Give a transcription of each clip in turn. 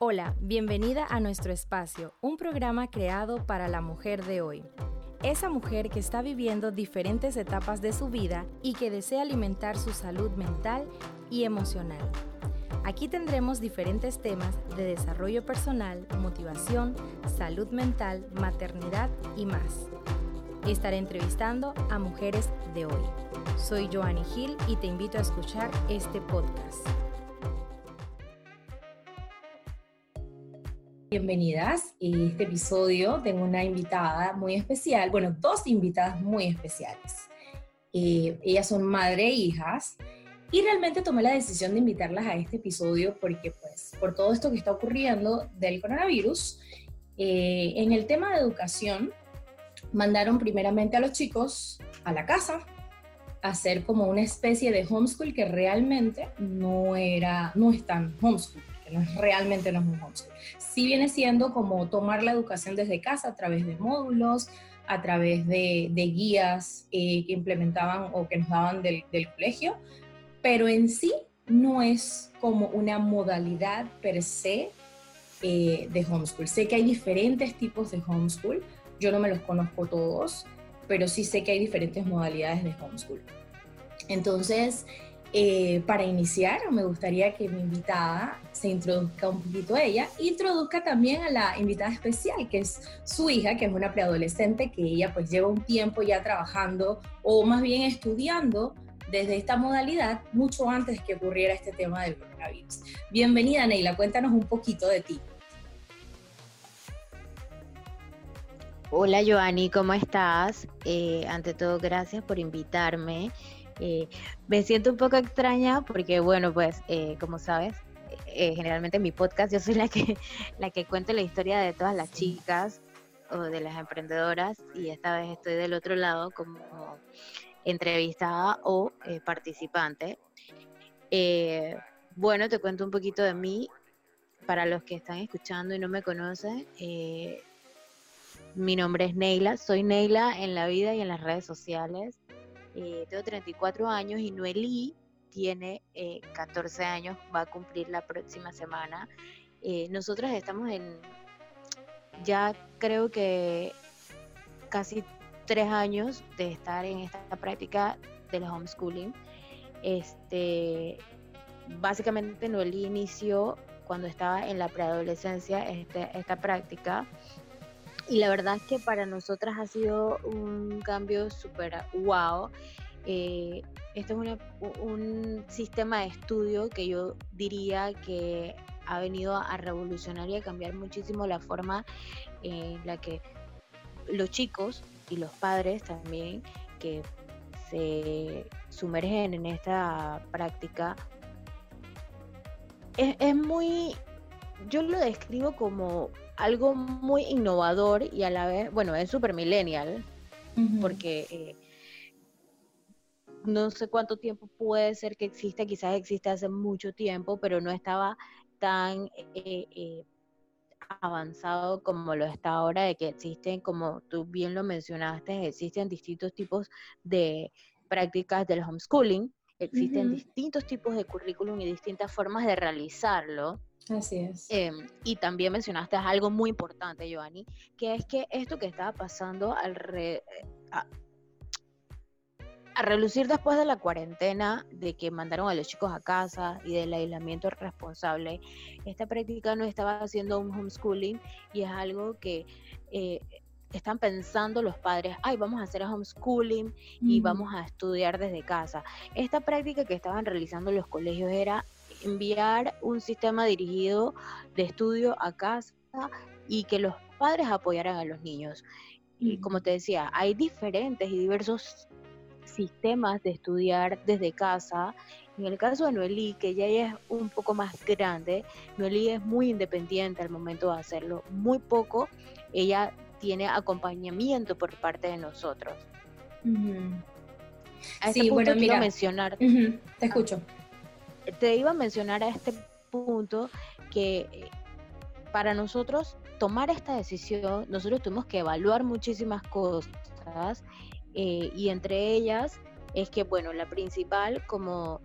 Hola, bienvenida a nuestro espacio, un programa creado para la mujer de hoy. Esa mujer que está viviendo diferentes etapas de su vida y que desea alimentar su salud mental y emocional. Aquí tendremos diferentes temas de desarrollo personal, motivación, salud mental, maternidad y más. Estaré entrevistando a mujeres de hoy. Soy Joanny Gil y te invito a escuchar este podcast. Bienvenidas. En este episodio tengo una invitada muy especial, bueno, dos invitadas muy especiales. Eh, ellas son madre e hijas y realmente tomé la decisión de invitarlas a este episodio porque pues por todo esto que está ocurriendo del coronavirus, eh, en el tema de educación mandaron primeramente a los chicos a la casa a hacer como una especie de homeschool que realmente no era, no es tan homeschool realmente no es un homeschool. Sí viene siendo como tomar la educación desde casa a través de módulos, a través de, guías eh, que implementaban o que nos daban del, colegio, pero en sí no es como una modalidad per se eh, de homeschool. Sé que hay diferentes tipos de homeschool, yo no me los conozco todos, pero sí sé que hay diferentes modalidades de homeschool. Entonces, eh, para iniciar, me gustaría que mi invitada se introduzca un poquito a ella introduzca también a la invitada especial, que es su hija, que es una preadolescente, que ella pues lleva un tiempo ya trabajando o más bien estudiando desde esta modalidad mucho antes que ocurriera este tema del coronavirus. Bienvenida, Neila, cuéntanos un poquito de ti. Hola, Joani, ¿cómo estás? Eh, ante todo, gracias por invitarme. Eh, me siento un poco extraña porque, bueno, pues, eh, como sabes, eh, generalmente en mi podcast yo soy la que, la que cuenta la historia de todas las chicas o de las emprendedoras y esta vez estoy del otro lado como entrevistada o participante. bueno, te cuento un poquito de mí para los que están escuchando y no me conocen. mi nombre es Neila, soy Neila en la vida y en las redes sociales. Eh, tengo 34 años y Noelí tiene 14 eh, años, va a cumplir la próxima semana. Eh, nosotras estamos en, ya creo que casi tres años de estar en esta práctica del homeschooling. Este, básicamente Noelí inició cuando estaba en la preadolescencia este, esta práctica y la verdad es que para nosotras ha sido un cambio súper wow. Eh, este es un sistema de estudio que yo diría que ha venido a revolucionar y a cambiar muchísimo la forma en la que los chicos y los padres también que se sumergen en esta práctica es muy, yo lo describo como algo muy innovador y a la vez, bueno, es super millennial, porque eh, no sé cuánto tiempo puede ser que exista, quizás existe hace mucho tiempo, pero no estaba tan eh, eh, avanzado como lo está ahora, de que existen, como tú bien lo mencionaste, existen distintos tipos de prácticas del homeschooling, existen distintos tipos de currículum y distintas formas de realizarlo. Así es. Em, y también mencionaste algo muy importante, Giovanni, que es que esto que estaba pasando al eh, a, relucir después de la cuarentena, de que mandaron a los chicos a casa y del aislamiento responsable, esta práctica no estaba haciendo un homeschooling y es algo que eh, están pensando los padres, ay, vamos a hacer homeschooling y vamos a estudiar desde casa. Esta práctica que estaban realizando los colegios era enviar un sistema dirigido de estudio a casa y que los padres apoyaran a los niños. Y como te decía, hay diferentes y diversos sistemas de estudiar desde casa. En el caso de Noelí, que ya es un poco más grande, Noelí es muy independiente al momento de hacerlo. Muy poco ella tiene acompañamiento por parte de nosotros. sí, bueno, quiero mencionar. Te escucho te iba a mencionar a este punto que eh, para nosotros tomar esta decisión, nosotros tuvimos que evaluar muchísimas cosas eh, y entre ellas es que, bueno, la principal como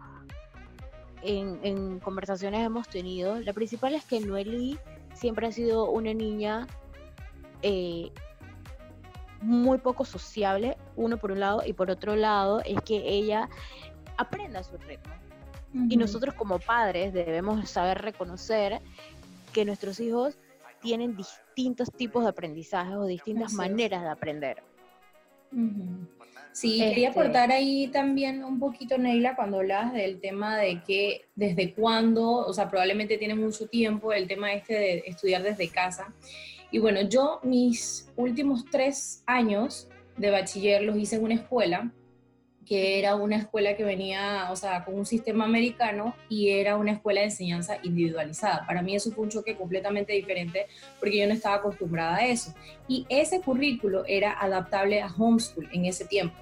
en, conversaciones hemos tenido, la principal es que Noeli siempre ha sido una niña eh, muy poco sociable, uno por un lado, y por otro lado es que ella aprenda su ritmo. Y nosotros como padres debemos saber reconocer que nuestros hijos tienen distintos tipos de aprendizaje o distintas maneras de aprender. Sí, quería este aportar ahí también un poquito, Neila, cuando hablabas del tema de que desde cuándo, o sea, probablemente tiene mucho tiempo el tema este de estudiar desde casa. Y bueno, yo mis últimos tres años de bachiller los hice en una escuela que era una escuela que venía, o sea, con un sistema americano y era una escuela de enseñanza individualizada. Para mí eso fue un choque completamente diferente porque yo no estaba acostumbrada a eso. Y ese currículo era adaptable a homeschool en ese tiempo.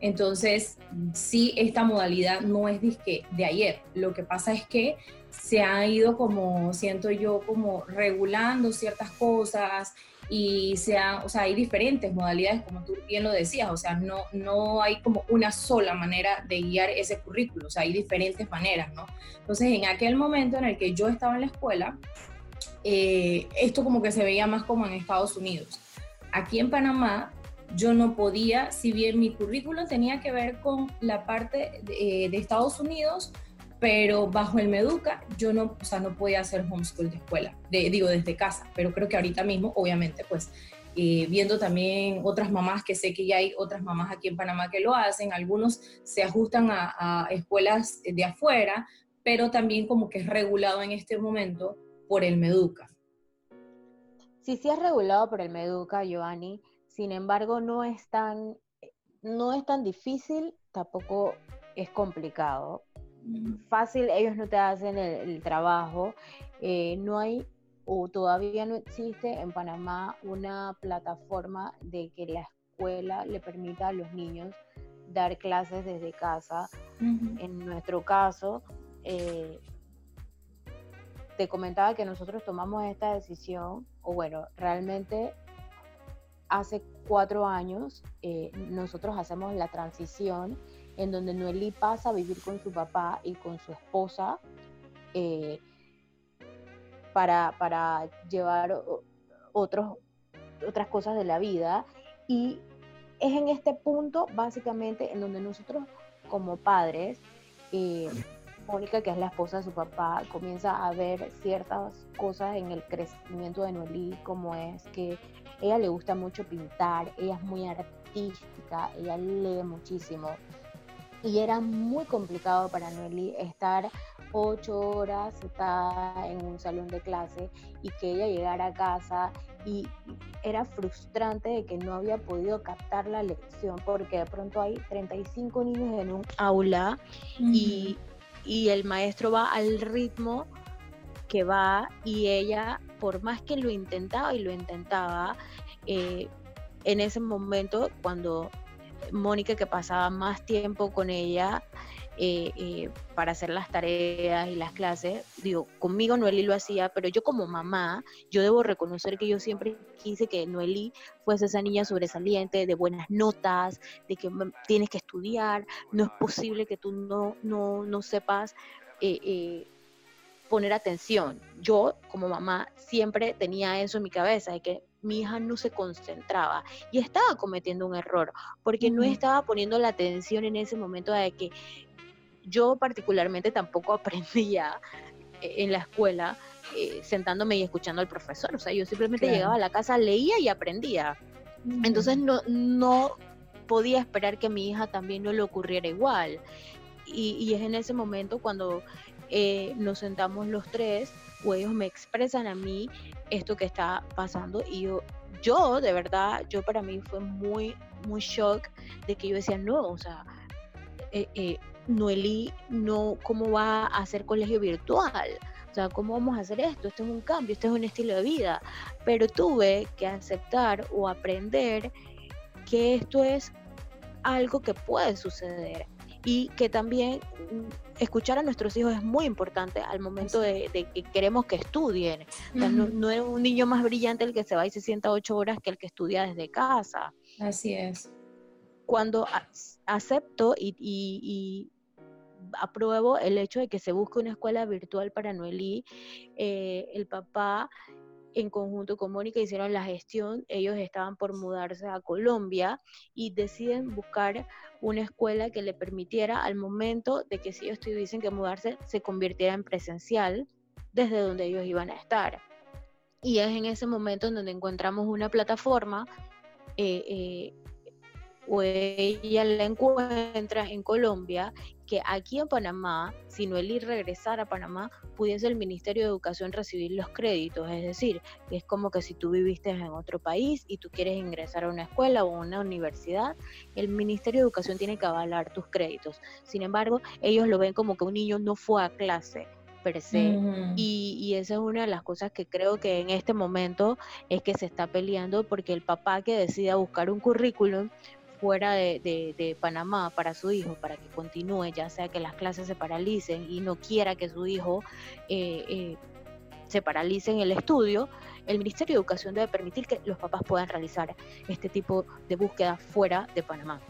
Entonces, sí, esta modalidad no es de, de ayer. Lo que pasa es que se ha ido como, siento yo, como regulando ciertas cosas, y sea, o sea, hay diferentes modalidades, como tú bien lo decías, o sea, no, no hay como una sola manera de guiar ese currículo, o sea, hay diferentes maneras, ¿no? Entonces, en aquel momento en el que yo estaba en la escuela, eh, esto como que se veía más como en Estados Unidos. Aquí en Panamá, yo no podía, si bien mi currículo tenía que ver con la parte de, eh, de Estados Unidos, pero bajo el Meduca yo no, o sea, no podía hacer homeschool de escuela, de, digo desde casa, pero creo que ahorita mismo, obviamente, pues eh, viendo también otras mamás, que sé que ya hay otras mamás aquí en Panamá que lo hacen, algunos se ajustan a, a escuelas de afuera, pero también como que es regulado en este momento por el Meduca. Sí, sí es regulado por el Meduca, Giovanni, sin embargo no es tan, no es tan difícil, tampoco es complicado fácil, ellos no te hacen el, trabajo. Eh, no hay o todavía no existe en Panamá una plataforma de que la escuela le permita a los niños dar clases desde casa. En nuestro caso, eh, te comentaba que nosotros tomamos esta decisión, o bueno, realmente hace cuatro años eh, nosotros hacemos la transición en donde Noeli pasa a vivir con su papá y con su esposa eh, para, para, llevar otros, otras cosas de la vida. Y es en este punto, básicamente, en donde nosotros como padres, eh, Mónica, que es la esposa de su papá, comienza a ver ciertas cosas en el crecimiento de Noeli, como es que ella le gusta mucho pintar, ella es muy artística, ella lee muchísimo y era muy complicado para Noeli estar ocho horas sentada en un salón de clase y que ella llegara a casa. Y era frustrante de que no había podido captar la lección porque de pronto hay 35 niños en un aula y, el maestro va al ritmo que va y ella, por más que lo intentaba y lo intentaba, eh, en ese momento cuando Mónica que pasaba más tiempo con ella eh, eh, para hacer las tareas y las clases. Digo, conmigo Noeli lo hacía, pero yo como mamá, yo debo reconocer que yo siempre quise que Noeli fuese esa niña sobresaliente, de buenas notas, de que tienes que estudiar, no es posible que tú no, no, no sepas. Eh, poner atención. Yo como mamá siempre tenía eso en mi cabeza, de que mi hija no se concentraba y estaba cometiendo un error porque no estaba poniendo la atención en ese momento de que yo particularmente tampoco aprendía eh, en la escuela eh, sentándome y escuchando al profesor, o sea, yo simplemente llegaba a la casa, leía y aprendía. Entonces no, no podía esperar que a mi hija también no le ocurriera igual. Y, es en ese momento cuando eh, nos sentamos los tres o ellos me expresan a mí esto que está pasando y yo, yo de verdad, yo para mí fue muy, muy shock de que yo decía, no, o sea, eh, eh, Noelí, no, ¿cómo va a hacer colegio virtual? O sea, ¿cómo vamos a hacer esto? Esto es un cambio, esto es un estilo de vida. Pero tuve que aceptar o aprender que esto es algo que puede suceder y que también escuchar a nuestros hijos es muy importante al momento de, que queremos que estudien. no, es un niño más brillante el que se va y se sienta ocho horas que el que estudia desde casa. Así es. Cuando acepto y, apruebo el hecho de que se busque una escuela virtual para Noelí. Eh, el papá en conjunto con Mónica hicieron la gestión, ellos estaban por mudarse a Colombia y deciden buscar una escuela que le permitiera al momento de que si ellos tuviesen que mudarse se convirtiera en presencial desde donde ellos iban a estar. Y es en ese momento en donde encontramos una plataforma eh, eh, o ella la encuentra en Colombia, que aquí en Panamá, si Noelí regresara a Panamá, pudiese el Ministerio de Educación recibir los créditos. Es decir, es como que si tú viviste en otro país y tú quieres ingresar a una escuela o a una universidad, el Ministerio de Educación tiene que avalar tus créditos. Sin embargo, ellos lo ven como que un niño no fue a clase per se. y, y, esa es una de las cosas que creo que en este momento es que se está peleando porque el papá que decida buscar un currículum fuera de, Panamá para su hijo, para que continúe, ya sea que las clases se paralicen y no quiera que su hijo eh, eh, se paralice en el estudio, el Ministerio de Educación debe permitir que los papás puedan realizar este tipo de búsqueda fuera de Panamá.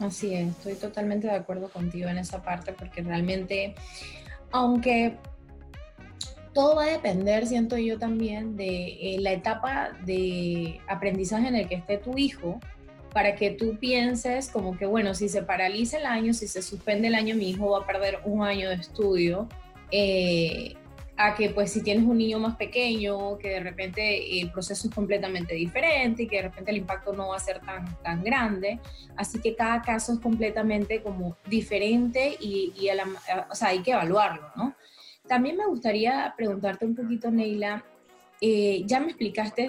Así es, estoy totalmente de acuerdo contigo en esa parte porque realmente, aunque todo va a depender, siento yo también, de eh, la etapa de aprendizaje en el que esté tu hijo, para que tú pienses como que, bueno, si se paraliza el año, si se suspende el año, mi hijo va a perder un año de estudio. Eh, a que pues si tienes un niño más pequeño, que de repente el proceso es completamente diferente y que de repente el impacto no va a ser tan, tan grande. Así que cada caso es completamente como diferente y, o sea, hay que evaluarlo, ¿no? También me gustaría preguntarte un poquito, Neila, eh, ya me explicaste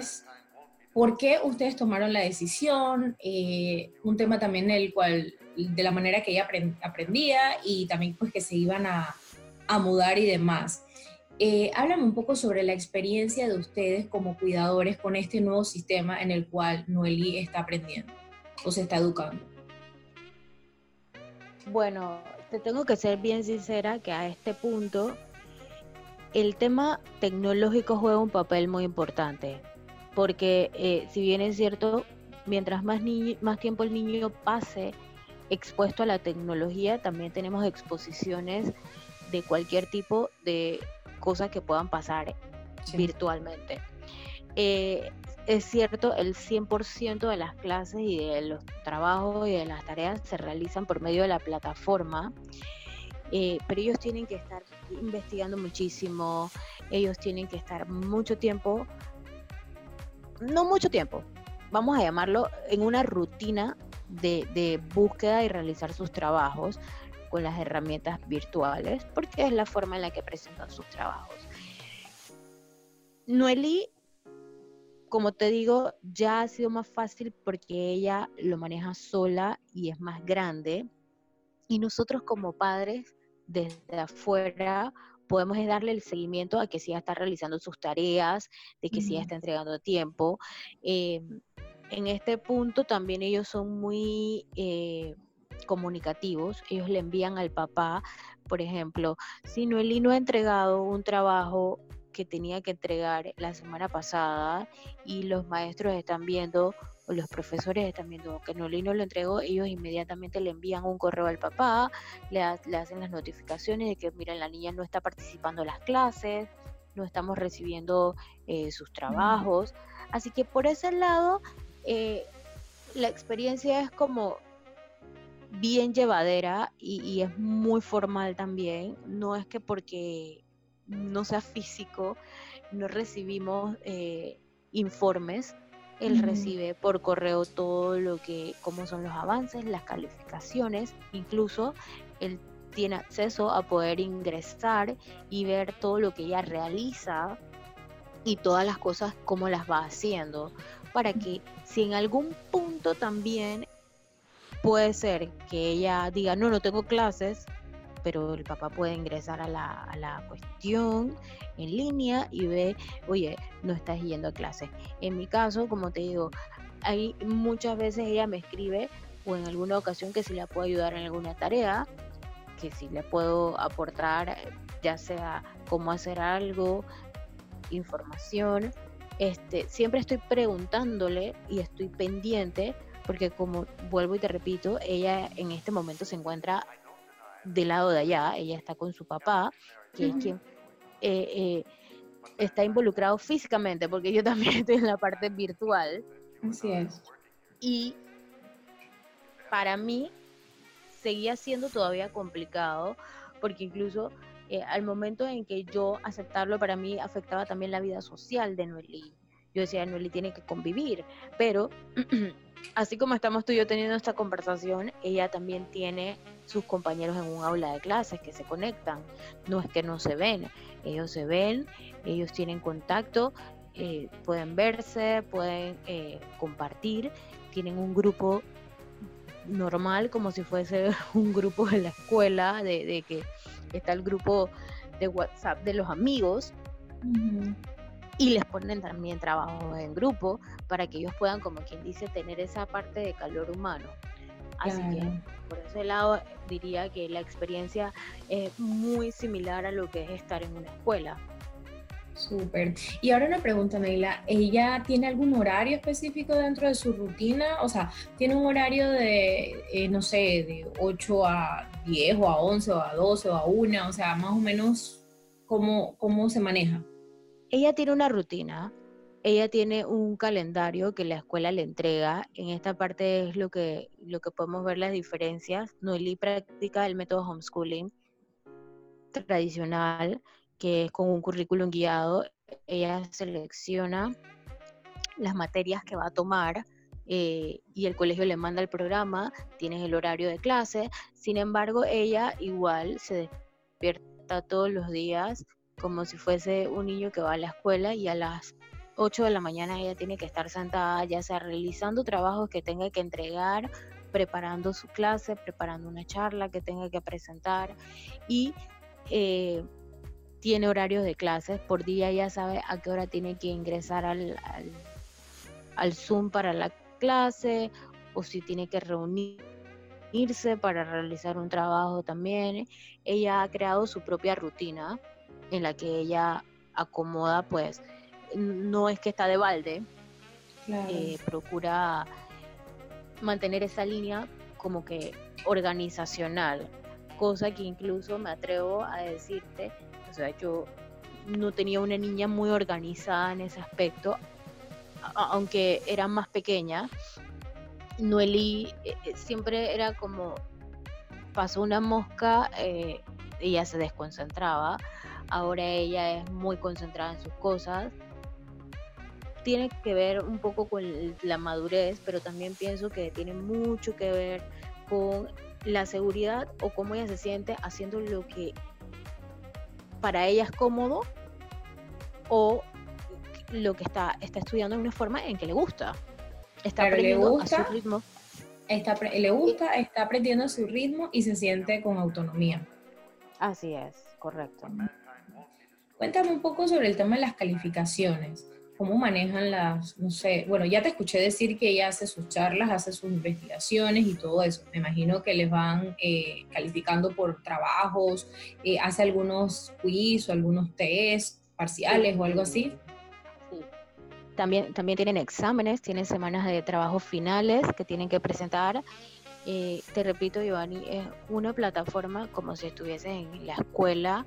¿Por qué ustedes tomaron la decisión? Eh, un tema también el cual, de la manera que ella aprendía y también pues que se iban a, mudar y demás. Eh, háblame un poco sobre la experiencia de ustedes como cuidadores con este nuevo sistema en el cual Noeli está aprendiendo o se está educando. Bueno, te tengo que ser bien sincera que a este punto el tema tecnológico juega un papel muy importante porque eh, si bien es cierto, mientras más, más tiempo el niño pase expuesto a la tecnología, también tenemos exposiciones de cualquier tipo de cosas que puedan pasar virtualmente. Eh, es cierto, el 100% de las clases y de los trabajos y de las tareas se realizan por medio de la plataforma, eh, pero ellos tienen que estar investigando muchísimo, ellos tienen que estar mucho tiempo no mucho tiempo, vamos a llamarlo, en una rutina de, búsqueda y realizar sus trabajos con las herramientas virtuales, porque es la forma en la que presentan sus trabajos. Noeli, como te digo, ya ha sido más fácil porque ella lo maneja sola y es más grande. Y nosotros como padres, desde afuera, podemos darle el seguimiento a que sí está realizando sus tareas, de que sí está entregando tiempo. Eh, en este punto también ellos son muy eh, comunicativos, ellos le envían al papá, por ejemplo, si Noeli no ha entregado un trabajo que tenía que entregar la semana pasada y los maestros están viendo los profesores están viendo que no lo entregó, ellos inmediatamente le envían un correo al papá, le, hacen las notificaciones de que, miren, la niña no está participando en las clases, no estamos recibiendo eh, sus trabajos. Así que por ese lado, eh, la experiencia es como bien llevadera y, es muy formal también. No es que porque no sea físico, no recibimos eh, informes él recibe por correo todo lo que, cómo son los avances, las calificaciones, incluso él tiene acceso a poder ingresar y ver todo lo que ella realiza y todas las cosas cómo las va haciendo para que si en algún punto también puede ser que ella diga no no tengo clases pero el papá puede ingresar a la, a la cuestión en línea y ve, oye, no estás yendo a clase. En mi caso, como te digo, hay muchas veces ella me escribe o en alguna ocasión que si la puedo ayudar en alguna tarea, que si le puedo aportar, ya sea cómo hacer algo, información. Este, siempre estoy preguntándole y estoy pendiente porque como vuelvo y te repito, ella en este momento se encuentra del lado de allá, ella está con su papá, que es quien eh, eh, está involucrado físicamente, porque yo también estoy en la parte virtual. Así es. Y para mí seguía siendo todavía complicado, porque incluso eh, al momento en que yo aceptarlo, para mí afectaba también la vida social de Noelí. Yo decía, Noelí tiene que convivir, pero así como estamos tú y yo teniendo esta conversación, ella también tiene sus compañeros en un aula de clases que se conectan. No es que no se ven, ellos se ven, ellos tienen contacto, eh, pueden verse, pueden eh, compartir, tienen un grupo normal como si fuese un grupo de la escuela, de, que está el grupo de WhatsApp de los amigos. Y les ponen también trabajo en grupo para que ellos puedan, como quien dice, tener esa parte de calor humano. Así que por ese lado diría que la experiencia es muy similar a lo que es estar en una escuela. Súper. Y ahora una pregunta, Neila. ¿Ella tiene algún horario específico dentro de su rutina? O sea, ¿tiene un horario de, eh, no sé, de 8 a 10 o a 11 o a 12 o a 1? O sea, más o menos, ¿cómo, cómo se maneja? Ella tiene una rutina. Ella tiene un calendario que la escuela le entrega. En esta parte es lo que, lo que podemos ver las diferencias. Noeli practica el método homeschooling tradicional que es con un currículum guiado, ella selecciona las materias que va a tomar eh, y el colegio le manda el programa, tienes el horario de clase, sin embargo ella igual se despierta todos los días como si fuese un niño que va a la escuela y a las 8 de la mañana ella tiene que estar sentada ya sea realizando trabajos que tenga que entregar, preparando su clase, preparando una charla que tenga que presentar y eh, tiene horarios de clases, por día ya sabe a qué hora tiene que ingresar al, al, Zoom para la clase o si tiene que reunirse para realizar un trabajo también. Ella ha creado su propia rutina en la que ella acomoda, pues, no es que está de balde, eh, procura mantener esa línea como que organizacional, cosa que incluso me atrevo a decirte o sea, yo no tenía una niña muy organizada en ese aspecto, aunque era más pequeña. Noeli eh, eh, siempre era como, pasó una mosca, eh, ella se desconcentraba, ahora ella es muy concentrada en sus cosas. Tiene que ver un poco con la madurez, pero también pienso que tiene mucho que ver con la seguridad o cómo ella se siente haciendo lo que para ella es cómodo o lo que está, está estudiando de una forma en que le gusta. Está aprendiendo a su ritmo. Está, le gusta, está aprendiendo a su ritmo y se siente con autonomía. Así es, correcto. Cuéntame un poco sobre el tema de las calificaciones cómo manejan las, no sé, bueno, ya te escuché decir que ella hace sus charlas, hace sus investigaciones y todo eso. Me imagino que les van eh, calificando por trabajos, eh, hace algunos quiz o algunos test parciales o algo así. Sí. También, también tienen exámenes, tienen semanas de trabajo finales que tienen que presentar. Eh, te repito, Giovanni, es una plataforma como si estuviese en la escuela,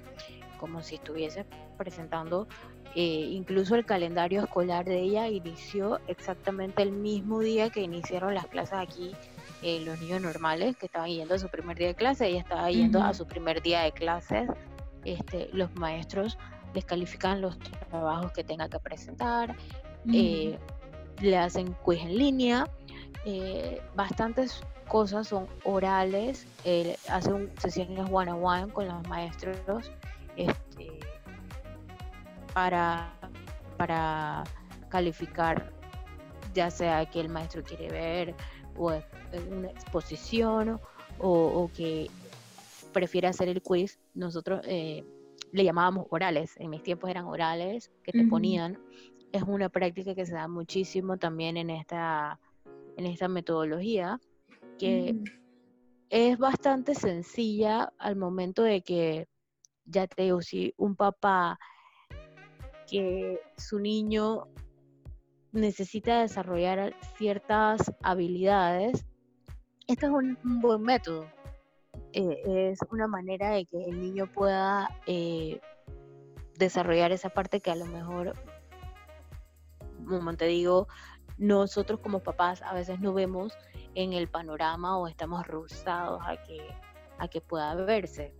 como si estuviese presentando eh, incluso el calendario escolar de ella inició exactamente el mismo día que iniciaron las clases aquí eh, los niños normales que estaban yendo a su primer día de clase, ella estaba yendo a su primer día de clases. Este, los maestros les califican los trabajos que tenga que presentar, eh, le hacen quiz en línea, bastantes cosas son orales, hacen sesiones one on one con los maestros. Este, para, para calificar, ya sea que el maestro quiere ver o una exposición o, que prefiere hacer el quiz, nosotros eh, le llamábamos orales, en mis tiempos eran orales que te ponían. Es una práctica que se da muchísimo también en esta, en esta metodología, que es bastante sencilla al momento de que, ya te digo, si un papá que su niño necesita desarrollar ciertas habilidades, este es un, buen método eh, es una manera de que el niño pueda eh, desarrollar esa parte que a lo mejor, como te digo, nosotros como papás a veces no vemos en el panorama o estamos rusados a que, a que pueda verse.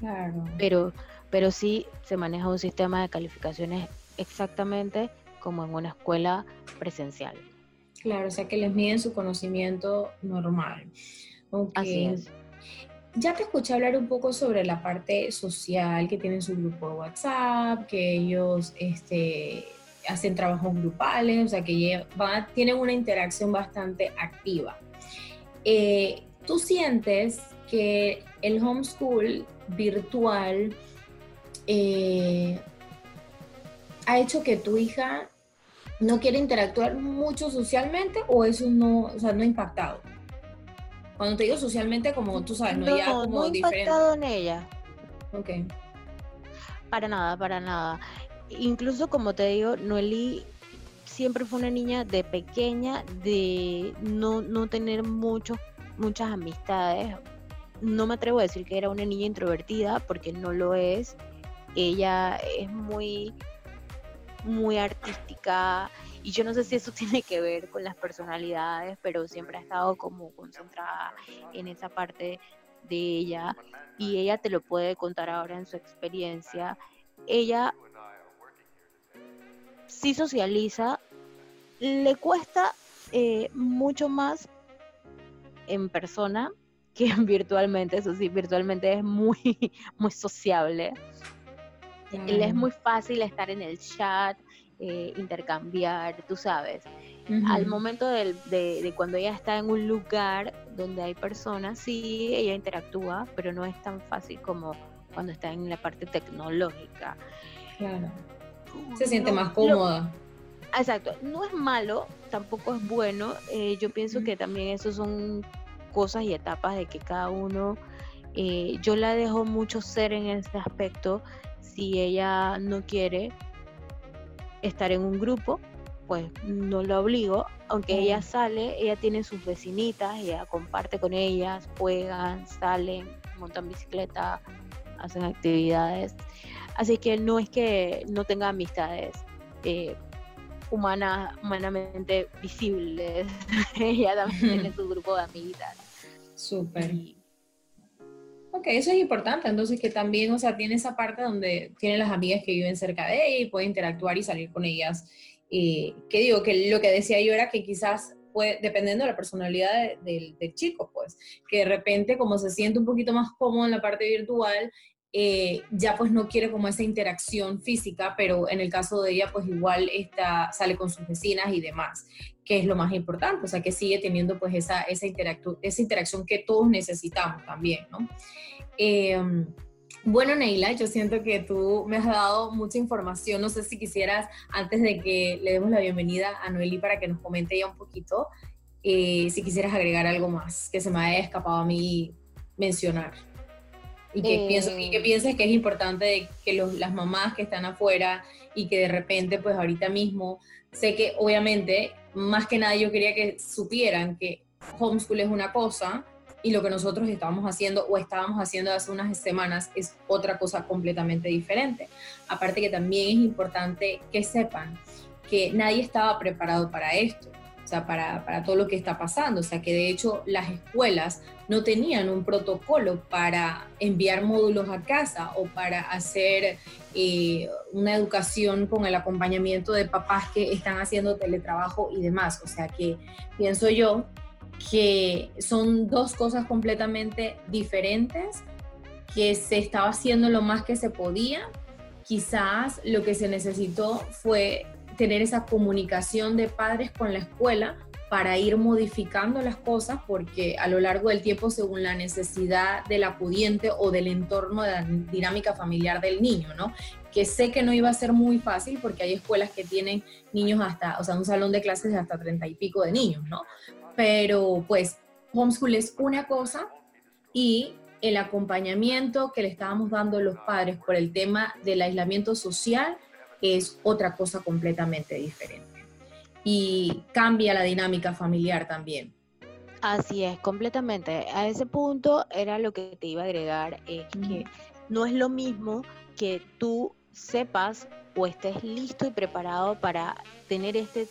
Claro. Pero, pero sí se maneja un sistema de calificaciones exactamente como en una escuela presencial. Claro, o sea que les miden su conocimiento normal. Así es. Ya te escuché hablar un poco sobre la parte social, que tienen su grupo de WhatsApp, que ellos este, hacen trabajos grupales, o sea, que tienen una interacción bastante activa. Eh, ¿Tú sientes que el homeschool virtual eh, ha hecho que tu hija no quiere interactuar mucho socialmente o eso no, o sea, no ha impactado? Cuando te digo socialmente, como tú sabes, no, no ya como no ha impactado en ella. Ok. Para nada, para nada. Incluso como te digo, Noeli siempre fue una niña de pequeña, de no, no tener muchos, muchas amistades. No me atrevo a decir que era una niña introvertida, porque no lo es. Ella es muy, muy artística, y yo no sé si eso tiene que ver con las personalidades, pero siempre ha estado como concentrada en esa parte de ella y ella te lo puede contar ahora en su experiencia. Ella sí socializa, le cuesta eh, mucho más en persona que virtualmente, eso sí, virtualmente es muy, muy sociable. Le es muy fácil estar en el chat, eh, intercambiar, tú sabes. Al momento de, cuando ella está en un lugar donde hay personas, sí, ella interactúa, pero no es tan fácil como cuando está en la parte tecnológica. Claro. Se siente más cómoda. exacto. No es malo, tampoco es bueno. Eh, yo pienso que también eso son cosas y etapas de que cada uno, eh, yo la dejo mucho ser en ese aspecto. Si ella no quiere, estar en un grupo, pues no la obligo, aunque ella sale, ella tiene sus vecinitas, ella comparte con ellas, juegan, salen, montan bicicleta, hacen actividades. Así que no es que no tenga amistades eh, humanas, humanamente visibles, ella también tiene su grupo de amigas. Súper. Ok, eso es importante, entonces que también, o sea, tiene esa parte donde tiene las amigas que viven cerca de ella y puede interactuar y salir con ellas. Y que digo, que lo que decía yo era que quizás puede, dependiendo de la personalidad del chico, pues, que de repente como se siente un poquito más cómodo en la parte virtual, eh, ya pues no quiere como esa interacción física, pero en el caso de ella pues igual está, sale con sus vecinas y demás, que es lo más importante, o sea que sigue teniendo pues esa, esa, esa interacción que todos necesitamos también, ¿no? Em, bueno, Neila, yo siento que tú me has dado mucha información. No sé si quisieras, antes de que le demos la bienvenida a Noeli para que nos comente ya un poquito, eh, si quisieras agregar algo más que se me haya escapado a mí mencionar y que, pienso, y que eh. pienses que es importante que las mamás que están afuera y que de repente, pues ahorita mismo, sé que obviamente, más que nada yo quería que supieran que homeschool es una cosa y lo que nosotros estábamos haciendo o estábamos haciendo hace unas semanas es otra cosa completamente diferente. Aparte que también es importante que sepan que nadie estaba preparado para esto para, todo lo que está pasando. O sea, que de hecho las escuelas no tenían un protocolo para enviar módulos a casa o para hacer eh, una educación con el acompañamiento de papás que están haciendo teletrabajo y demás. O sea, que pienso yo que son dos cosas completamente diferentes, que se estaba haciendo lo más que se podía. Quizás lo que se necesitó fue tener esa comunicación de padres con la escuela para ir modificando las cosas porque a lo largo del tiempo según la necesidad del acudiente o del entorno de la dinámica familiar del niño, ¿no? Que sé que no iba a ser muy fácil porque hay escuelas que tienen niños hasta, o sea, un salón de clases de hasta treinta y pico de niños, ¿no? Pero pues homeschool es una cosa y el acompañamiento que le estábamos dando los padres por el tema del aislamiento social es otra cosa completamente diferente. Y cambia la dinámica familiar también. Así es, completamente. A ese punto era lo que te iba a agregar, es que no es lo mismo que tú sepas o estés listo y preparado para tener este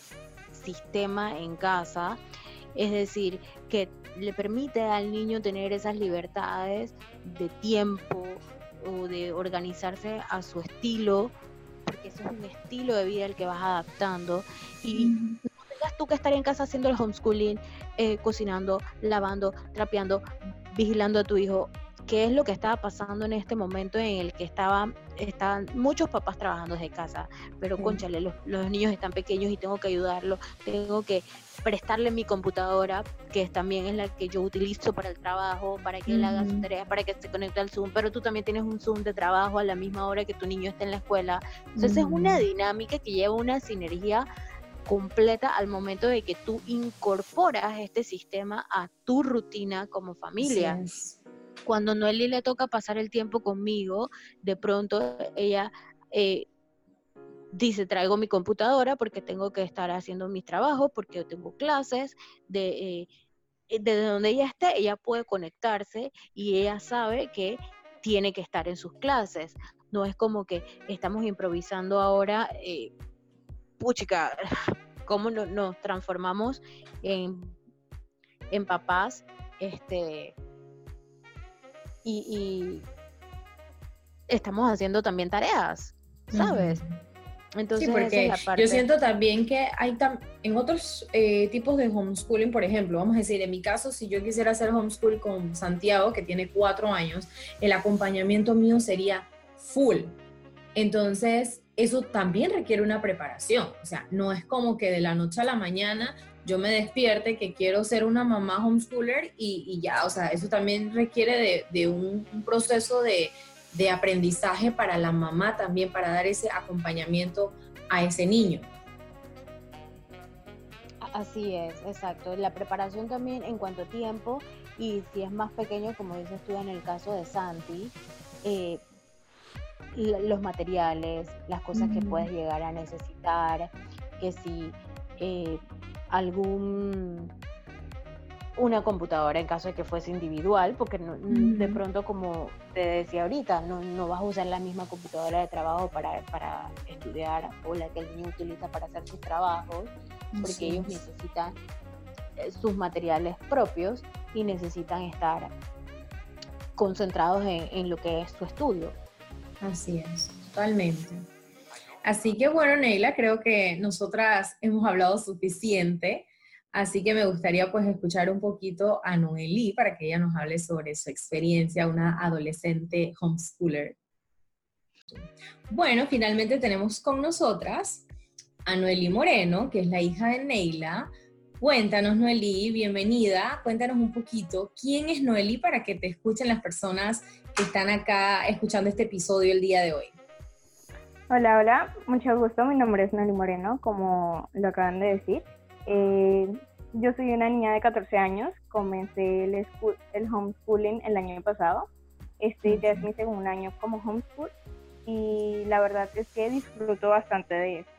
sistema en casa, es decir, que le permite al niño tener esas libertades de tiempo o de organizarse a su estilo, porque eso es un estilo de vida el que vas adaptando. Y no tengas tú que estar en casa haciendo el homeschooling, eh, cocinando, lavando, trapeando, vigilando a tu hijo qué es lo que estaba pasando en este momento en el que estaban, estaban muchos papás trabajando desde casa, pero conchale, los, niños están pequeños y tengo que ayudarlos, tengo que prestarle mi computadora, que también es la que yo utilizo para el trabajo, para que él haga sus tareas, para que se conecte al Zoom, pero tú también tienes un Zoom de trabajo a la misma hora que tu niño está en la escuela. Entonces es una dinámica que lleva una sinergia completa al momento de que tú incorporas este sistema a tu rutina como familia cuando Noeli le toca pasar el tiempo conmigo, de pronto ella eh, dice, traigo mi computadora porque tengo que estar haciendo mis trabajos, porque yo tengo clases, de, eh, desde donde ella esté, ella puede conectarse y ella sabe que tiene que estar en sus clases. No es como que estamos improvisando ahora, eh, puchica, cómo nos transformamos en, en papás este, y, estamos haciendo también tareas, ¿sabes? Entonces, sí, porque yo siento también que hay en otros eh, tipos de homeschooling, por ejemplo, vamos a decir, en mi caso, si yo quisiera hacer homeschool con Santiago, que tiene cuatro años, el acompañamiento mío sería full. Entonces, eso también requiere una preparación. O sea, no es como que de la noche a la mañana yo me despierte que quiero ser una mamá homeschooler y, ya, o sea, eso también requiere de, un, proceso de, aprendizaje para la mamá también, para dar ese acompañamiento a ese niño. Así es, exacto. La preparación también en cuanto a tiempo y si es más pequeño, como dices tú en el caso de Santi, eh, los materiales, las cosas que puedes llegar a necesitar, que si eh, algún una computadora en caso de que fuese individual, porque de pronto, como te decía ahorita, no, vas a usar la misma computadora de trabajo para, para estudiar o la que el niño utiliza para hacer sus trabajos, porque ellos necesitan eh, sus materiales propios y necesitan estar concentrados en, en lo que es su estudio. Así es, totalmente. Así que bueno, Neila, creo que nosotras hemos hablado suficiente, así que me gustaría pues escuchar un poquito a Noelí para que ella nos hable sobre su experiencia, una adolescente homeschooler. Bueno, finalmente tenemos con nosotras a Noelí Moreno, que es la hija de Neila. Cuéntanos, Noelí, bienvenida. Cuéntanos un poquito quién es Noelí para que te escuchen las personas que están acá escuchando este episodio el día de hoy. Hola, hola, mucho gusto. Mi nombre es Nelly Moreno, como lo acaban de decir. Eh, yo soy una niña de 14 años, comencé el, el homeschooling el año pasado. Este ya es mi segundo año como homeschool y la verdad es que disfruto bastante de eso.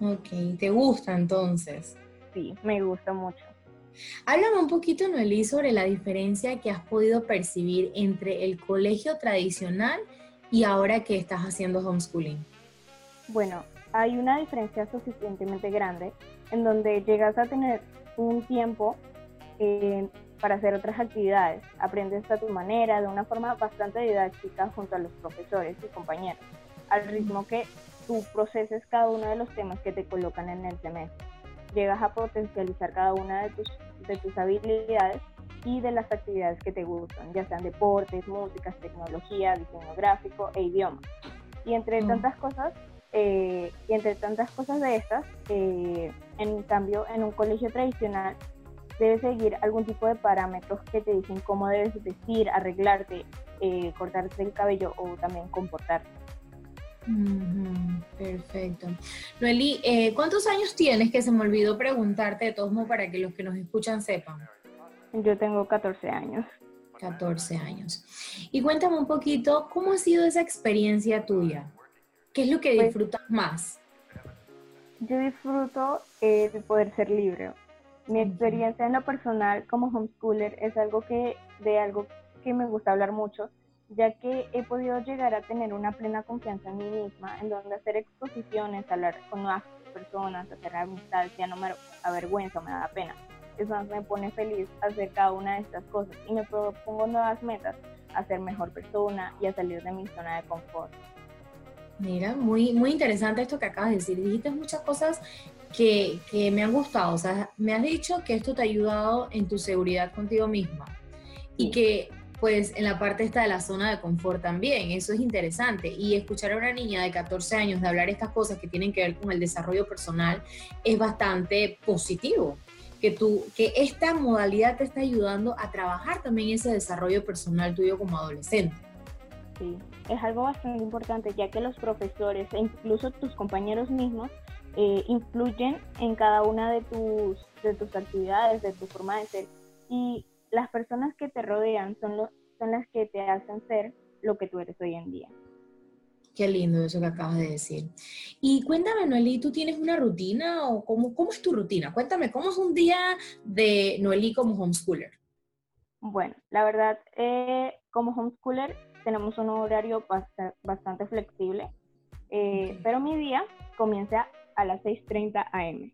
Ok, ¿te gusta entonces? Sí, me gusta mucho. Háblame un poquito, Noelí, sobre la diferencia que has podido percibir entre el colegio tradicional y ahora que estás haciendo homeschooling? Bueno, hay una diferencia suficientemente grande en donde llegas a tener un tiempo eh, para hacer otras actividades. Aprendes a tu manera, de una forma bastante didáctica junto a los profesores y compañeros, al ritmo que tú proceses cada uno de los temas que te colocan en el semestre. Llegas a potencializar cada una de tus, de tus habilidades y de las actividades que te gustan, ya sean deportes, músicas, tecnología, diseño gráfico e idioma. Y entre mm. tantas cosas, eh, y entre tantas cosas de estas, eh, en cambio, en un colegio tradicional debes seguir algún tipo de parámetros que te dicen cómo debes vestir, arreglarte, eh, cortarte el cabello o también comportarte. perfecto. Noeli, ¿cuántos años tienes? Que se me olvidó preguntarte de todos modos para que los que nos escuchan sepan. Yo tengo 14 años. 14 años. Y cuéntame un poquito, ¿cómo ha sido esa experiencia tuya? ¿Qué es lo que pues disfrutas más? Yo disfruto el poder ser libre. Mi experiencia en lo personal como homeschooler es algo que, de algo que me gusta hablar mucho, ya que he podido llegar a tener una plena confianza en mí misma, en donde hacer exposiciones, hablar con nuevas personas, hacer amistades, ya no me avergüenza, me da pena. Es más, me pone feliz hacer cada una de estas cosas y me propongo nuevas metas, a ser mejor persona y a salir de mi zona de confort. Mira, muy, muy interesante esto que acabas de decir. Dijiste muchas cosas que, que, me han gustado. O sea, me has dicho que esto te ha ayudado en tu seguridad contigo misma y que pues en la parte esta de la zona de confort también, eso es interesante. Y escuchar a una niña de 14 años de hablar estas cosas que tienen que ver con el desarrollo personal es bastante positivo. Que, tú, que esta modalidad te está ayudando a trabajar también ese desarrollo personal tuyo como adolescente. Sí, es algo bastante importante ya que los profesores e incluso tus compañeros mismos eh, influyen en cada una de tus, de tus actividades, de tu forma de ser. Y las personas que te rodean son, son las que te hacen ser lo que tú eres hoy en día. Qué lindo eso que acabas de decir. Y cuéntame, Noelí, ¿tú tienes una rutina o cómo, cómo es tu rutina? Cuéntame, ¿cómo es un día de Noelí como homeschooler? Bueno, la verdad, eh, como homeschooler tenemos un horario bastante, flexible, eh, pero mi día comienza a las 6.30 am.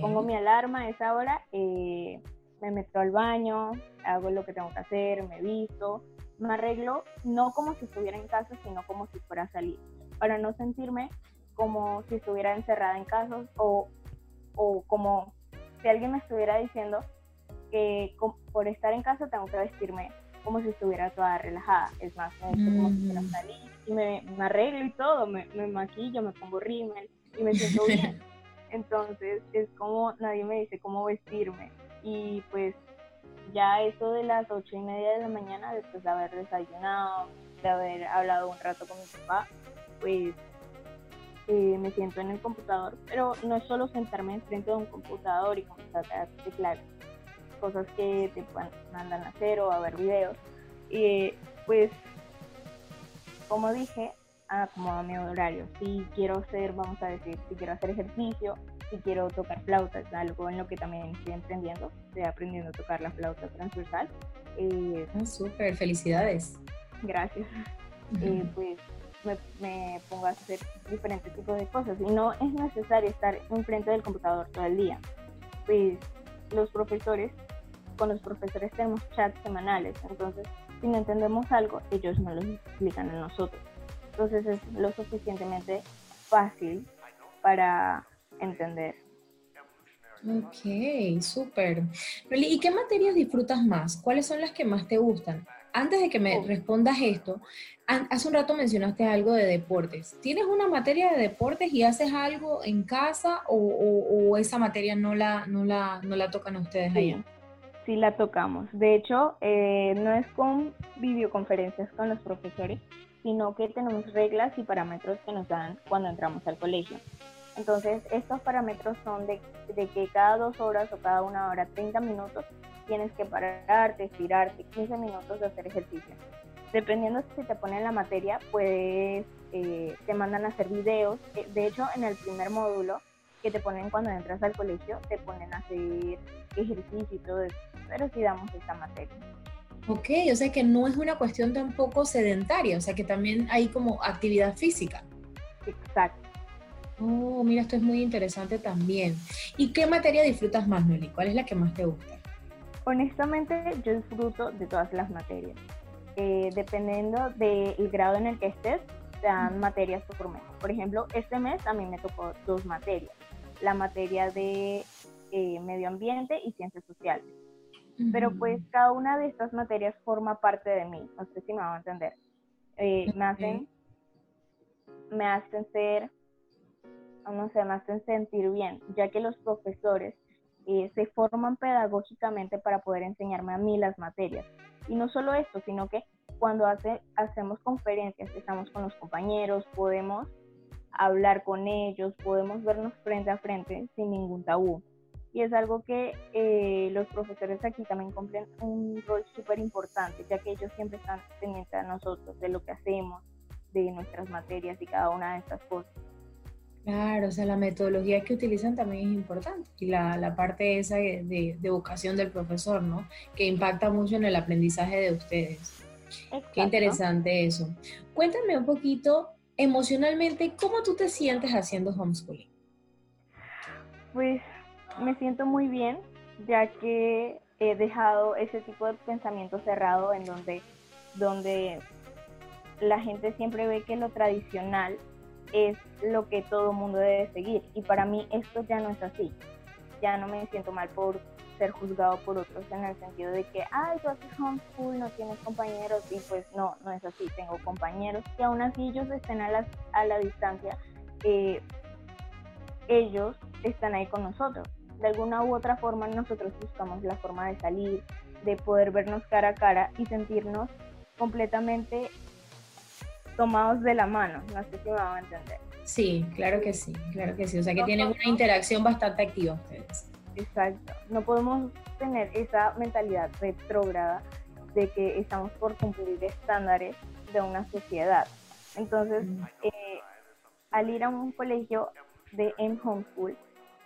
Pongo mi alarma a esa hora, eh, me meto al baño, hago lo que tengo que hacer, me visto, me arreglo, no como si estuviera en casa, sino como si fuera a salir, para no sentirme como si estuviera encerrada en casa o, o como si alguien me estuviera diciendo que por estar en casa tengo que vestirme como si estuviera toda relajada. Es más, me como si fuera a salir y me, me, arreglo y todo, me, me maquillo, me pongo rímel y me siento bien. Entonces es como nadie me dice cómo vestirme y pues ya eso de las ocho y media de la mañana, después de haber desayunado, de haber hablado un rato con mi papá, pues eh, me siento en el computador, pero no es solo sentarme enfrente de un computador y comenzar a teclar cosas que te mandan a hacer o a ver videos. Y pues, como dije, acomodo mi horario. Si quiero hacer, vamos a decir, si quiero hacer ejercicio, si quiero tocar flauta, es algo en lo que también estoy emprendiendo, estoy aprendiendo a tocar la flauta transversal. Eh, ah, súper, felicidades. Gracias. Eh, pues me, pongo a hacer diferentes tipos de cosas y no es necesario estar enfrente del computador todo el día. Pues los profesores, con los profesores tenemos chats semanales, entonces si no entendemos algo, ellos nos lo explican a nosotros. Entonces es lo suficientemente fácil para entender. Ok, súper. ¿Y qué materias disfrutas más? ¿Cuáles son las que más te gustan? Antes de que me oh. respondas esto, hace un rato mencionaste algo de deportes. ¿Tienes una materia de deportes y haces algo en casa o, esa materia no la, no, la, no la tocan ustedes sí, allá? Sí, la tocamos. De hecho, eh, no es con videoconferencias con los profesores, sino que tenemos reglas y parámetros que nos dan cuando entramos al colegio. Entonces, estos parámetros son de, que cada dos horas o cada una hora, 30 minutos, tienes que pararte, estirarte, 15 minutos de hacer ejercicio. Dependiendo si te ponen la materia, pues te mandan a hacer videos. Eh, de hecho, en el primer módulo que te ponen cuando entras al colegio, te ponen a hacer ejercicio y todo eso. Pero sí damos esta materia. Ok, o sea que no es una cuestión tampoco sedentaria, o sea que también hay como actividad física. Exacto. Oh, mira, esto es muy interesante también. ¿Y qué materia disfrutas más, Nelly? ¿Cuál es la que más te gusta? Honestamente, yo disfruto de todas las materias. Eh, dependiendo del grado en el que estés, te dan materias por mes. Por ejemplo, este mes a mí me tocó dos materias. La materia de eh, medio ambiente y ciencias sociales. Pero pues cada una de estas materias forma parte de mí. No sé si me van a entender. Eh, me, hacen, me hacen ser no sé, me hacen sentir bien, ya que los profesores eh, se forman pedagógicamente para poder enseñarme a mí las materias. Y no solo esto, sino que cuando hace, hacemos conferencias, estamos con los compañeros, podemos hablar con ellos, podemos vernos frente a frente sin ningún tabú. Y es algo que eh, los profesores aquí también cumplen un rol súper importante, ya que ellos siempre están pendientes de nosotros, de lo que hacemos, de nuestras materias y cada una de estas cosas. Claro, o sea, la metodología que utilizan también es importante y la, la parte esa de, de, vocación del profesor, ¿no? Que impacta mucho en el aprendizaje de ustedes. Qué interesante eso. Cuéntame un poquito emocionalmente, ¿cómo tú te sientes haciendo homeschooling? Pues me siento muy bien, ya que he dejado ese tipo de pensamiento cerrado en donde, donde la gente siempre ve que lo tradicional es lo que todo mundo debe seguir. Y para mí esto ya no es así. Ya no me siento mal por ser juzgado por otros en el sentido de que, ay, tú haces homeschool, no tienes compañeros. Y pues no, no es así. Tengo compañeros y aún así ellos estén a la, a la distancia. Eh, ellos están ahí con nosotros. De alguna u otra forma nosotros buscamos la forma de salir, de poder vernos cara a cara y sentirnos completamente tomados de la mano. No sé si me van a entender. Sí, claro que sí, claro que sí. O sea que tienen una interacción bastante activa ustedes. Exacto. No podemos tener esa mentalidad retrógrada de que estamos por cumplir estándares de una sociedad. Entonces, mm. eh, al ir a un colegio de M Homeschool,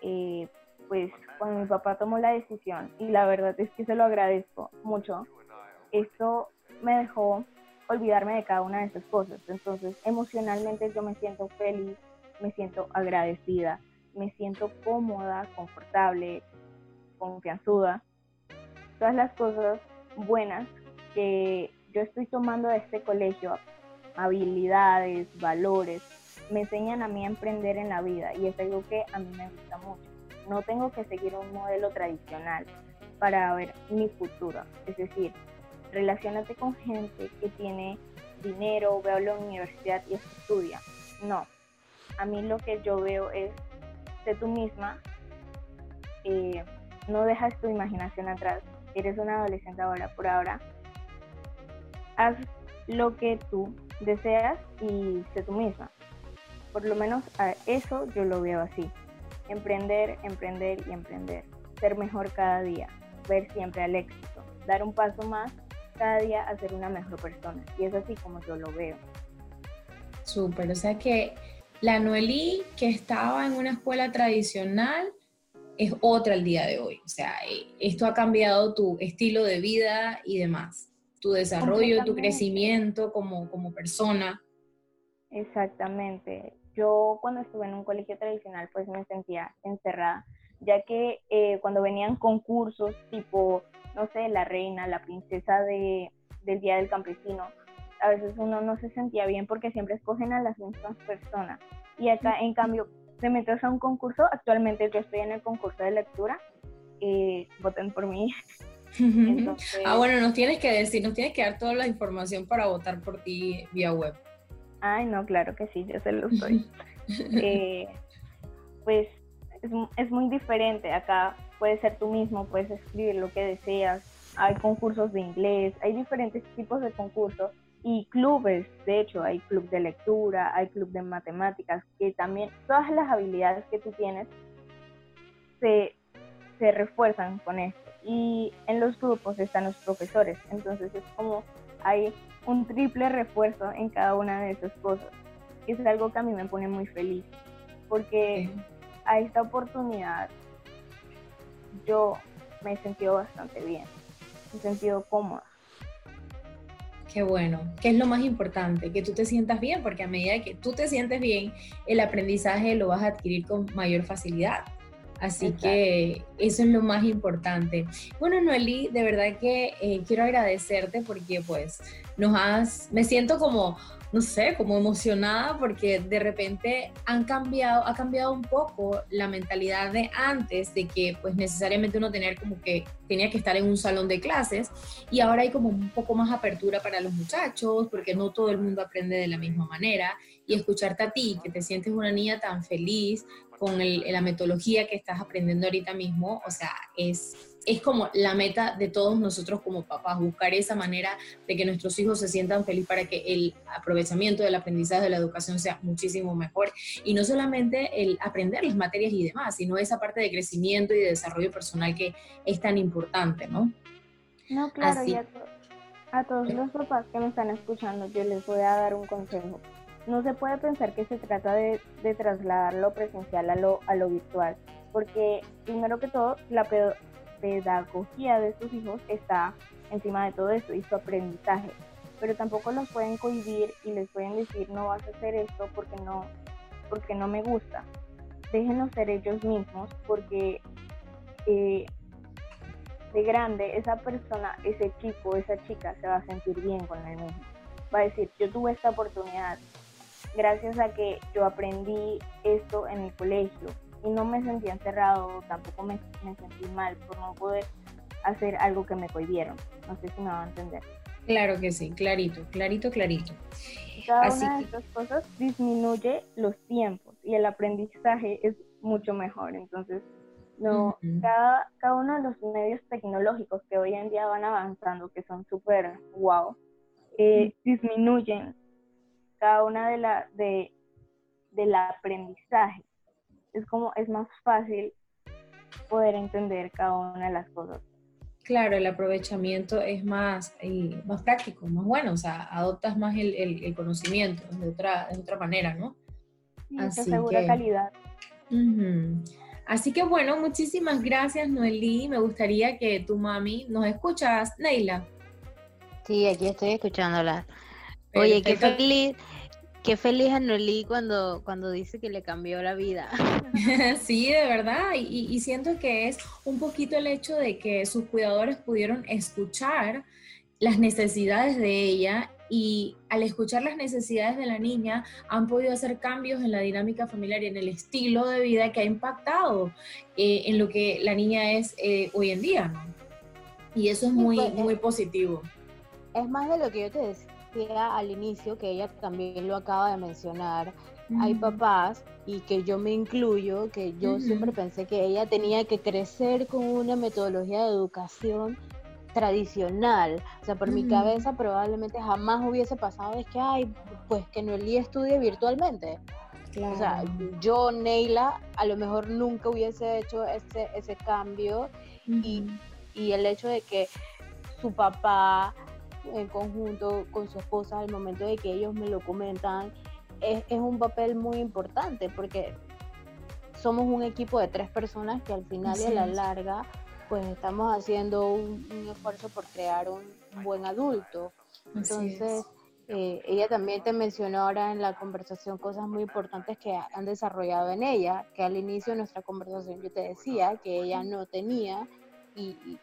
eh, pues cuando mi papá tomó la decisión, y la verdad es que se lo agradezco mucho, esto me dejó olvidarme de cada una de esas cosas. Entonces, emocionalmente yo me siento feliz, me siento agradecida, me siento cómoda, confortable, confianzuda. Todas las cosas buenas que yo estoy tomando de este colegio, habilidades, valores, me enseñan a mí a emprender en la vida y es algo que a mí me gusta mucho. No tengo que seguir un modelo tradicional para ver mi futuro. Es decir, relacionate con gente que tiene dinero, veo la universidad y estudia. No, a mí lo que yo veo es, sé tú misma, eh, no dejas tu imaginación atrás, eres una adolescente ahora por ahora, haz lo que tú deseas y sé tú misma. Por lo menos a eso yo lo veo así. Emprender, emprender y emprender. Ser mejor cada día. Ver siempre al éxito. Dar un paso más cada día a ser una mejor persona. Y es así como yo lo veo. Súper, o sea que la Noelí que estaba en una escuela tradicional es otra el día de hoy. O sea, eh, esto ha cambiado tu estilo de vida y demás, tu desarrollo, tu crecimiento como, como persona. Exactamente. Yo cuando estuve en un colegio tradicional pues me sentía encerrada, ya que eh, cuando venían concursos tipo no sé, la reina, la princesa de, del Día del Campesino, a veces uno no se sentía bien porque siempre escogen a las mismas personas. Y acá, en cambio, te metes a un concurso, actualmente yo estoy en el concurso de lectura, eh, voten por mí. Ah, bueno, nos tienes que decir, nos tienes que dar toda la información para votar por ti vía web. Ay, no, claro que sí, yo se lo estoy. Eh, pues es, es muy diferente. Acá puedes ser tú mismo, puedes escribir lo que deseas, hay concursos de inglés, hay diferentes tipos de concursos y clubes, de hecho, hay club de lectura, hay club de matemáticas, que también todas las habilidades que tú tienes se, se refuerzan con esto. Y en los grupos están los profesores, entonces es como hay un triple refuerzo en cada una de esas cosas. Y es algo que a mí me pone muy feliz, porque a esta oportunidad yo me he sentido bastante bien, me he sentido cómoda. Qué bueno, ¿qué es lo más importante? Que tú te sientas bien, porque a medida que tú te sientes bien, el aprendizaje lo vas a adquirir con mayor facilidad. Así que eso es lo más importante. Bueno, Noeli, de verdad que eh, quiero agradecerte porque pues nos has, me siento como no sé, como emocionada porque de repente han cambiado, ha cambiado un poco la mentalidad de antes de que pues necesariamente uno tener como que tenía que estar en un salón de clases y ahora hay como un poco más apertura para los muchachos porque no todo el mundo aprende de la misma manera y escucharte a ti que te sientes una niña tan feliz con la metodología que estás aprendiendo ahorita mismo, o sea, es es como la meta de todos nosotros como papás, buscar esa manera de que nuestros hijos se sientan felices para que el aprovechamiento del aprendizaje de la educación sea muchísimo mejor. Y no solamente el aprender las materias y demás, sino esa parte de crecimiento y de desarrollo personal que es tan importante, ¿no? No, claro, y a, todos los papás que me están escuchando, yo les voy a dar un consejo. No se puede pensar que se trata de, trasladar lo presencial a lo, a lo virtual, porque primero que todo, la pedagogía de sus hijos está encima de todo eso y su aprendizaje, pero tampoco los pueden cohibir y les pueden decir no vas a hacer esto porque no, porque no me gusta. Déjenlos ser ellos mismos porque eh, de grande esa persona, ese chico, esa chica se va a sentir bien con él mismo. Va a decir, yo tuve esta oportunidad gracias a que yo aprendí esto en el colegio y no me sentí encerrado, tampoco me, sentí mal por no poder hacer algo que me cohibieron. No sé si me va a entender. Claro que sí, clarito, clarito, clarito. Cada una de estas cosas disminuye los tiempos y el aprendizaje es mucho mejor. Entonces, no, cada, cada uno de los medios tecnológicos que hoy en día van avanzando, que son súper wow, eh, disminuyen cada una de la de del aprendizaje. Es como es más fácil poder entender cada una de las cosas. Claro, el aprovechamiento es más, eh, más práctico, más bueno, o sea, adoptas más el, el, conocimiento de otra, de otra manera, ¿no? Sí, Así asegura calidad. Así que bueno, muchísimas gracias Noelí. Me gustaría que tu mami nos escuchas, Neila. Sí, aquí estoy escuchándola. Oye, qué feliz, qué feliz a Noelí cuando, cuando dice que le cambió la vida. sí, de verdad. Y, y, siento que es un poquito el hecho de que sus cuidadores pudieron escuchar las necesidades de ella y al escuchar las necesidades de la niña han podido hacer cambios en la dinámica familiar y en el estilo de vida que ha impactado eh, en lo que la niña es eh, hoy en día. Y eso es muy, pues, muy positivo. Es más de lo que yo te decía al inicio, que ella también lo acaba de mencionar. Hay papás, y que yo me incluyo, que yo siempre pensé que ella tenía que crecer con una metodología de educación tradicional. O sea, por mi cabeza probablemente jamás hubiese pasado es que, ay, pues que Noelí estudie virtualmente. O sea, yo, Neila, a lo mejor nunca hubiese hecho ese, ese cambio y, y, el hecho de que su papá en conjunto con su esposa, al momento de que ellos me lo comentan, es, es un papel muy importante porque somos un equipo de tres personas que al final y a la larga pues estamos haciendo un, esfuerzo por crear un, buen adulto. Entonces, eh, ella también te mencionó ahora en la conversación cosas muy importantes que han desarrollado en ella, que al inicio de nuestra conversación yo te decía que ella no tenía y,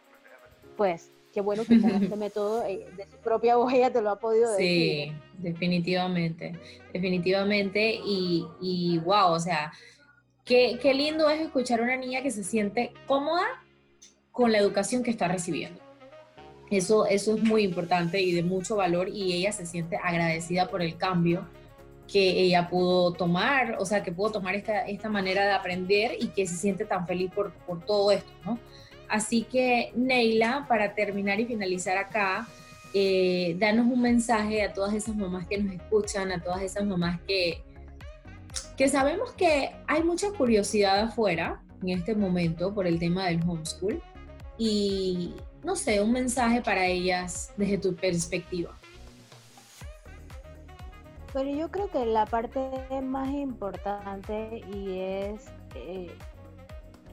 pues qué bueno que con este método eh, de su propia voz ella te lo ha podido decir. Sí, definitivamente, definitivamente y, y wow, o sea, qué, qué lindo es escuchar a una niña que se siente cómoda con la educación que está recibiendo. Eso, eso es muy importante y de mucho valor y ella se siente agradecida por el cambio que ella pudo tomar, o sea, que pudo tomar esta, esta manera de aprender y que se siente tan feliz por, por todo esto, ¿no? Así que, Neila, para terminar y finalizar acá, eh, danos un mensaje a todas esas mamás que nos escuchan, a todas esas mamás que, que sabemos que hay mucha curiosidad afuera en este momento por el tema del homeschool y, no sé, un mensaje para ellas desde tu perspectiva. Pero yo creo que la parte más importante y es eh,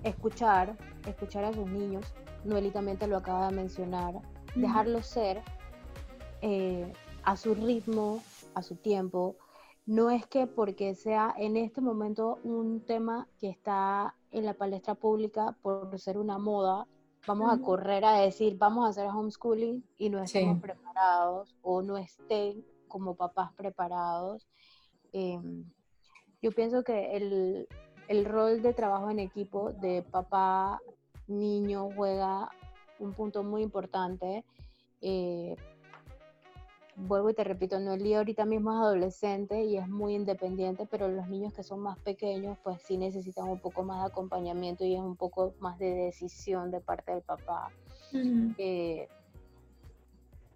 escuchar, escuchar a sus niños. Noeli también te lo acaba de mencionar. Dejarlos ser eh, a su ritmo, a su tiempo. No es que porque sea en este momento un tema que está en la palestra pública por ser una moda, vamos a correr a decir, vamos a hacer homeschooling y no estemos preparados o no estén como papás preparados. Em, yo pienso que el, el, rol de trabajo en equipo de papá, niño, juega un punto muy importante. Eh, vuelvo y te repito, Noelí ahorita mismo es adolescente y es muy independiente, pero los niños que son más pequeños, pues sí necesitan un poco más de acompañamiento y es un poco más de decisión de parte del papá. Eh,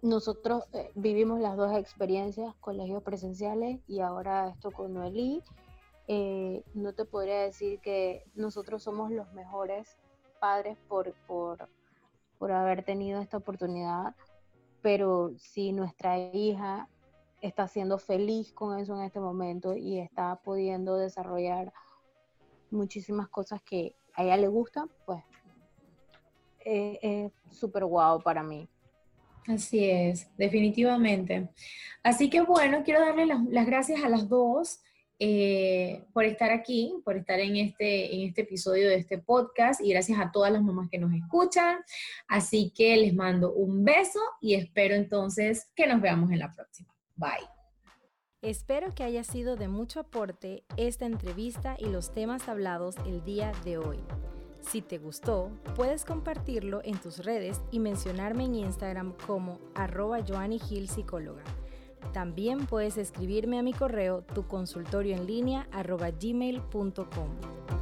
nosotros eh, vivimos las dos experiencias, colegios presenciales y ahora esto con Noelí. Eh, no te podría decir que nosotros somos los mejores padres por, por, por haber tenido esta oportunidad, pero si nuestra hija está siendo feliz con eso en este momento y está pudiendo desarrollar muchísimas cosas que a ella le gustan, pues eh, es súper guau para mí. Así es, definitivamente. Así que bueno, quiero darle las, gracias a las dos eh, por estar aquí, por estar en este, en este episodio de este podcast y gracias a todas las mamás que nos escuchan. Así que les mando un beso y espero entonces que nos veamos en la próxima. Bye. Espero que haya sido de mucho aporte esta entrevista y los temas hablados el día de hoy. Si te gustó, puedes compartirlo en tus redes y mencionarme en Instagram como arroba Psicóloga. También puedes escribirme a mi correo tu consultorio gmail.com.